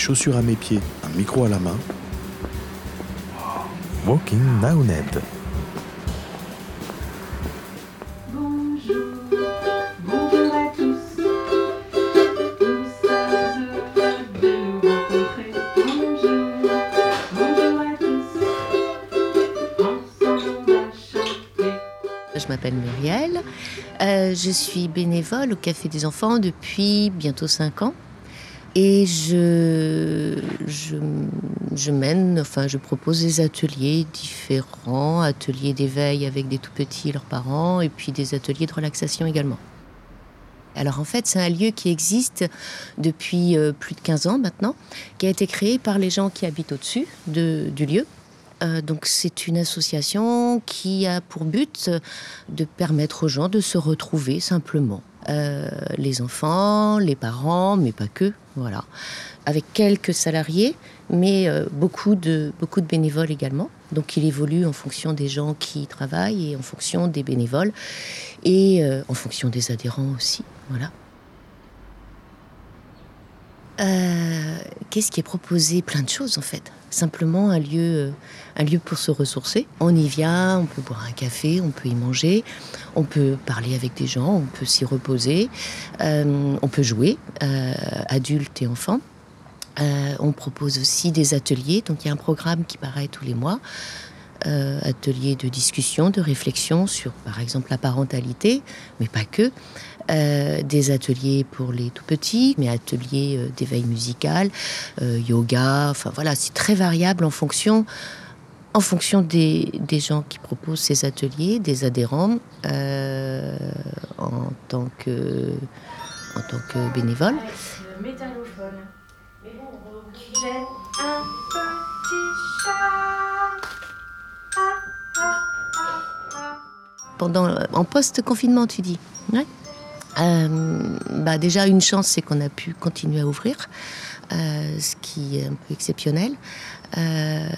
chaussures à mes pieds, un micro à la main. Walking Ned. m'appelle Muriel. Euh, je suis bénévole au Café des Enfants depuis bientôt 5 ans. Et je, je, mène, enfin, je propose des ateliers différents, ateliers d'éveil avec des tout petits et leurs parents, et puis des ateliers de relaxation également. Alors en fait, c'est un lieu qui existe depuis euh, plus de 15 ans maintenant, qui a été créé par les gens qui habitent au-dessus du lieu, euh, donc c'est une association qui a pour but de permettre aux gens de se retrouver simplement. Euh, les enfants, les parents, mais pas que, voilà. Avec quelques salariés, mais euh, beaucoup, de, beaucoup de bénévoles également. Donc il évolue en fonction des gens qui travaillent et en fonction des bénévoles et en fonction des adhérents aussi. Voilà. Qu'est-ce qui est proposé? Plein de choses en fait simplement un lieu, euh, un lieu pour se ressourcer. On y vient, on peut boire un café, on peut y manger, on peut parler avec des gens, on peut s'y reposer, euh, on peut jouer, euh, adultes et enfants. on propose aussi des ateliers, donc il y a un programme qui paraît tous les mois. Ateliers de discussion, de réflexion sur par exemple la parentalité, mais pas que. Euh, des ateliers pour les tout petits, mais ateliers euh, d'éveil musical, euh, yoga, enfin voilà, c'est très variable en fonction, en fonction des, gens qui proposent ces ateliers, des adhérents, en tant que, en tant que bénévole. En post-confinement, tu dis euh, bah déjà, une chance, c'est qu'on a pu continuer à ouvrir, euh, ce qui est un peu exceptionnel. Euh,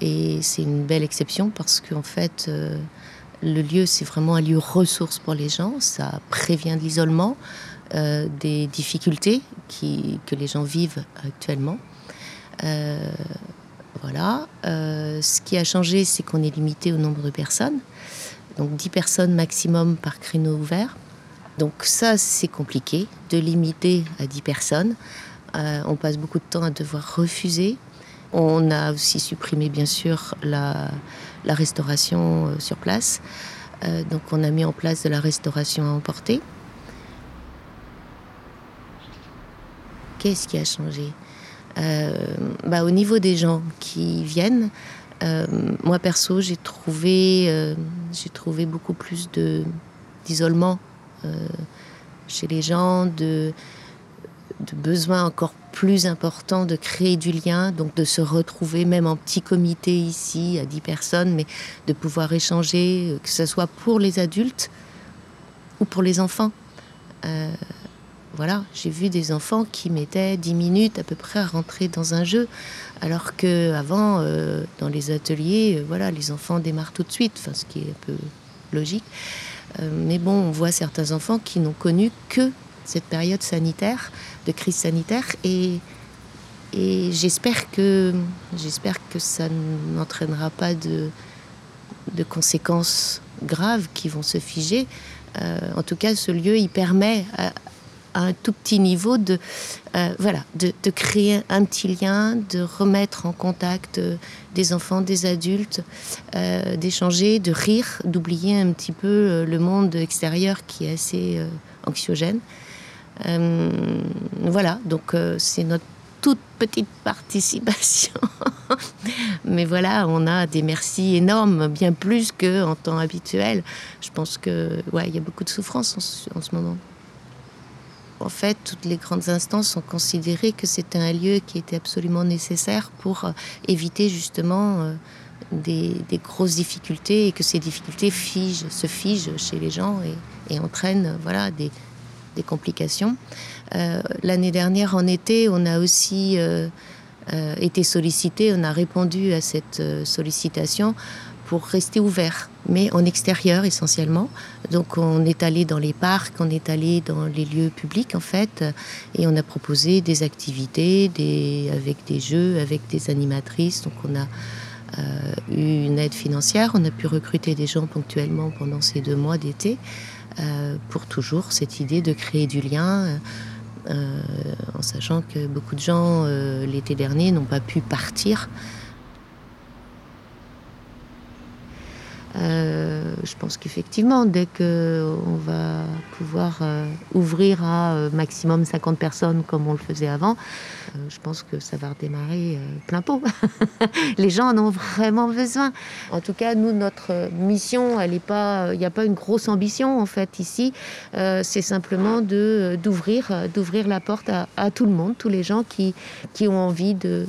et c'est une belle exception parce qu'en fait, le lieu, c'est vraiment un lieu ressource pour les gens. Ça prévient de l'isolement, des difficultés que les gens vivent actuellement. voilà. ce qui a changé, c'est qu'on est limité au nombre de personnes. Donc 10 personnes maximum par créneau ouvert. Donc ça, c'est compliqué de limiter à 10 personnes. Euh, on passe beaucoup de temps à devoir refuser. On a aussi supprimé, bien sûr, la, restauration euh, sur place. Euh, donc on a mis en place de la restauration à emporter. Qu'est-ce qui a changé? Bah, Au niveau des gens qui viennent, moi perso, j'ai trouvé, j'ai trouvé beaucoup plus d'isolement euh, chez les gens, de, de besoin encore plus important de créer du lien, donc de se retrouver même en petit comité ici à 10 personnes, mais de pouvoir échanger, euh, que ce soit pour les adultes ou pour les enfants. Euh, voilà, j'ai vu des enfants qui mettaient 10 minutes à peu près à rentrer dans un jeu, alors que avant, dans les ateliers, voilà, les enfants démarrent tout de suite, ce qui est un peu logique. Euh, mais bon, on voit certains enfants qui n'ont connu que cette période sanitaire, de crise sanitaire, et, j'espère que, que ça n'entraînera pas de, de conséquences graves qui vont se figer. Euh, en tout cas, ce lieu, il permet à, à un tout petit niveau de, euh, voilà, de, créer un petit lien, de remettre en contact euh, des enfants, des adultes, euh, d'échanger, de rire, d'oublier un petit peu le monde extérieur qui est assez anxiogène. voilà, donc c'est notre toute petite participation. Mais voilà, on a des merci énormes, bien plus qu'en temps habituel. Je pense que ouais, il y a beaucoup de souffrance en ce moment en fait, toutes les grandes instances ont considéré que c'était un lieu qui était absolument nécessaire pour euh, éviter justement euh, des, grosses difficultés et que ces difficultés se figent chez les gens et, entraînent voilà, des, complications. Euh, l'année dernière, en été, on a aussi été sollicité, on a répondu à cette sollicitation pour rester ouvert, mais en extérieur essentiellement. Donc on est allé dans les parcs, on est allé dans les lieux publics en fait, et on a proposé des activités, avec des jeux, avec des animatrices. Donc on a euh, eu une aide financière, on a pu recruter des gens ponctuellement pendant ces deux mois d'été, euh, pour toujours cette idée de créer du lien. Euh, en sachant que beaucoup de gens l'été dernier n'ont pas pu partir Euh, je pense qu'effectivement, dès qu'on va pouvoir euh, ouvrir à euh, maximum 50 personnes comme on le faisait avant, je pense que ça va redémarrer plein pot. Les gens en ont vraiment besoin. En tout cas, nous, notre mission, il n'y a pas une grosse ambition en fait ici. c'est simplement d'ouvrir, d'ouvrir la porte à, à, tout le monde, tous les gens qui qui ont envie de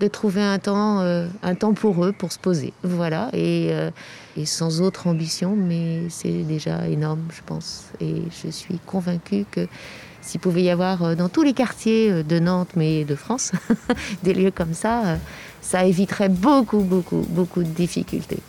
de trouver un temps, euh, un temps pour eux, pour se poser. Voilà, et, euh, et sans autre ambition, mais c'est déjà énorme, je pense. Et je suis convaincue que s'il pouvait y avoir euh, dans tous les quartiers de Nantes, mais de France, des lieux comme ça, ça éviterait beaucoup, beaucoup, beaucoup de difficultés.